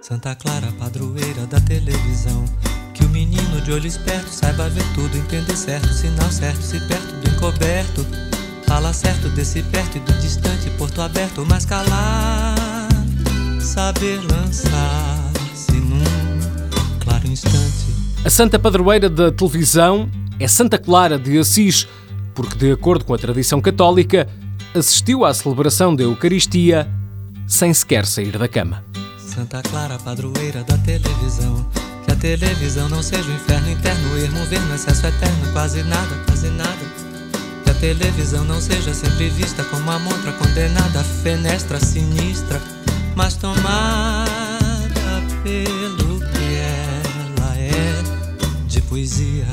Santa Clara, padroeira da televisão. Que o menino de olho esperto saiba ver tudo, entender certo, sinal certo, se perto do encoberto. Fala certo desse perto e do distante, porto aberto, mas calar. Saber lançar-se num claro instante. A santa padroeira da televisão é Santa Clara de Assis, porque, de acordo com a tradição católica, assistiu à celebração da Eucaristia sem sequer sair da cama. Santa Clara, padroeira da televisão. Que a televisão não seja o inferno interno, ver no excesso eterno, quase nada, quase nada. Que a televisão não seja sempre vista como a montra condenada, fenestra sinistra, mas tomada pelo que ela é de poesia